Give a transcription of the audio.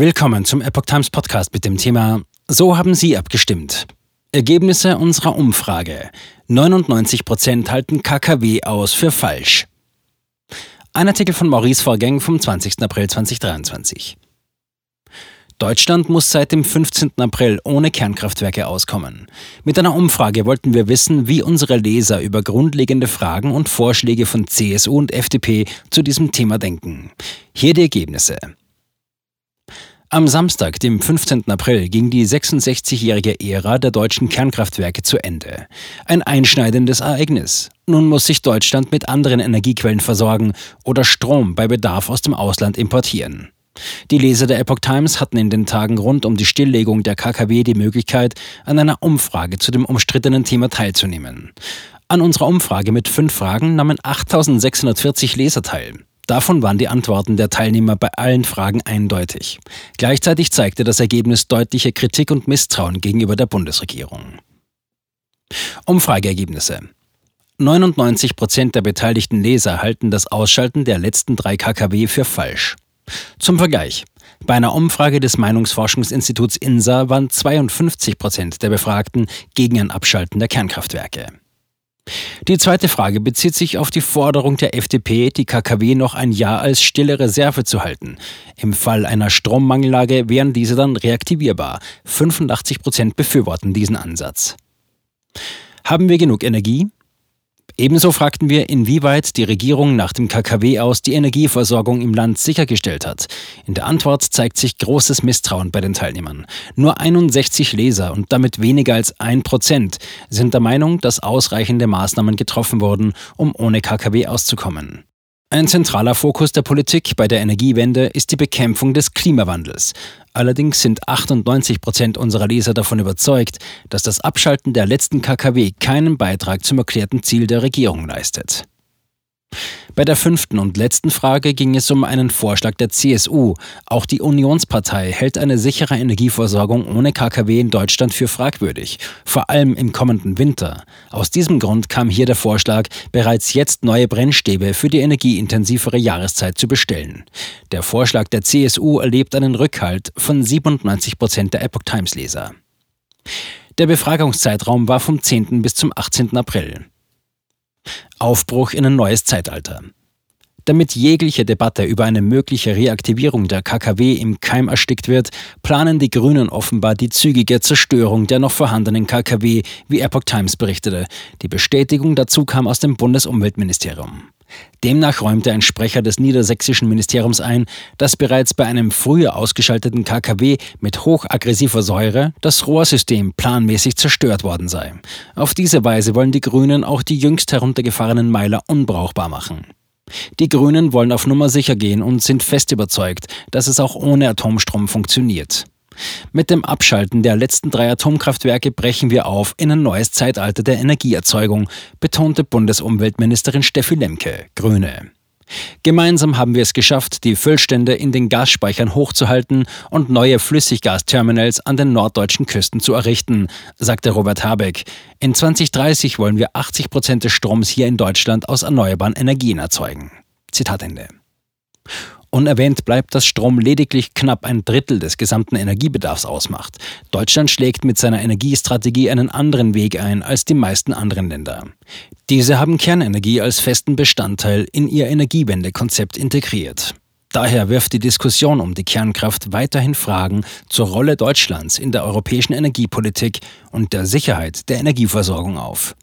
Willkommen zum Epoch Times Podcast mit dem Thema So haben Sie abgestimmt. Ergebnisse unserer Umfrage. 99 Prozent halten KKW aus für falsch. Ein Artikel von Maurice Vorgäng vom 20. April 2023. Deutschland muss seit dem 15. April ohne Kernkraftwerke auskommen. Mit einer Umfrage wollten wir wissen, wie unsere Leser über grundlegende Fragen und Vorschläge von CSU und FDP zu diesem Thema denken. Hier die Ergebnisse. Am Samstag, dem 15. April, ging die 66-jährige Ära der deutschen Kernkraftwerke zu Ende. Ein einschneidendes Ereignis. Nun muss sich Deutschland mit anderen Energiequellen versorgen oder Strom bei Bedarf aus dem Ausland importieren. Die Leser der Epoch Times hatten in den Tagen rund um die Stilllegung der KKW die Möglichkeit, an einer Umfrage zu dem umstrittenen Thema teilzunehmen. An unserer Umfrage mit fünf Fragen nahmen 8640 Leser teil. Davon waren die Antworten der Teilnehmer bei allen Fragen eindeutig. Gleichzeitig zeigte das Ergebnis deutliche Kritik und Misstrauen gegenüber der Bundesregierung. Umfrageergebnisse. 99 Prozent der beteiligten Leser halten das Ausschalten der letzten drei KKW für falsch. Zum Vergleich. Bei einer Umfrage des Meinungsforschungsinstituts INSA waren 52 Prozent der Befragten gegen ein Abschalten der Kernkraftwerke. Die zweite Frage bezieht sich auf die Forderung der FDP, die KKW noch ein Jahr als stille Reserve zu halten. Im Fall einer Strommangellage wären diese dann reaktivierbar. 85 Prozent befürworten diesen Ansatz. Haben wir genug Energie? Ebenso fragten wir, inwieweit die Regierung nach dem KKW aus die Energieversorgung im Land sichergestellt hat. In der Antwort zeigt sich großes Misstrauen bei den Teilnehmern. Nur 61 Leser und damit weniger als ein Prozent sind der Meinung, dass ausreichende Maßnahmen getroffen wurden, um ohne KKW auszukommen. Ein zentraler Fokus der Politik bei der Energiewende ist die Bekämpfung des Klimawandels. Allerdings sind 98 Prozent unserer Leser davon überzeugt, dass das Abschalten der letzten KKW keinen Beitrag zum erklärten Ziel der Regierung leistet. Bei der fünften und letzten Frage ging es um einen Vorschlag der CSU. Auch die Unionspartei hält eine sichere Energieversorgung ohne KKW in Deutschland für fragwürdig, vor allem im kommenden Winter. Aus diesem Grund kam hier der Vorschlag, bereits jetzt neue Brennstäbe für die energieintensivere Jahreszeit zu bestellen. Der Vorschlag der CSU erlebt einen Rückhalt von 97 Prozent der Epoch Times Leser. Der Befragungszeitraum war vom 10. bis zum 18. April. Aufbruch in ein neues Zeitalter. Damit jegliche Debatte über eine mögliche Reaktivierung der KKW im Keim erstickt wird, planen die Grünen offenbar die zügige Zerstörung der noch vorhandenen KKW, wie Epoch Times berichtete. Die Bestätigung dazu kam aus dem Bundesumweltministerium. Demnach räumte ein Sprecher des niedersächsischen Ministeriums ein, dass bereits bei einem früher ausgeschalteten KKW mit hochaggressiver Säure das Rohrsystem planmäßig zerstört worden sei. Auf diese Weise wollen die Grünen auch die jüngst heruntergefahrenen Meiler unbrauchbar machen. Die Grünen wollen auf Nummer sicher gehen und sind fest überzeugt, dass es auch ohne Atomstrom funktioniert. Mit dem Abschalten der letzten drei Atomkraftwerke brechen wir auf in ein neues Zeitalter der Energieerzeugung, betonte Bundesumweltministerin Steffi Lemke, Grüne. Gemeinsam haben wir es geschafft, die Füllstände in den Gasspeichern hochzuhalten und neue Flüssiggasterminals an den norddeutschen Küsten zu errichten, sagte Robert Habeck. In 2030 wollen wir 80 Prozent des Stroms hier in Deutschland aus erneuerbaren Energien erzeugen. Zitat Ende. Unerwähnt bleibt, dass Strom lediglich knapp ein Drittel des gesamten Energiebedarfs ausmacht. Deutschland schlägt mit seiner Energiestrategie einen anderen Weg ein als die meisten anderen Länder. Diese haben Kernenergie als festen Bestandteil in ihr Energiewendekonzept integriert. Daher wirft die Diskussion um die Kernkraft weiterhin Fragen zur Rolle Deutschlands in der europäischen Energiepolitik und der Sicherheit der Energieversorgung auf.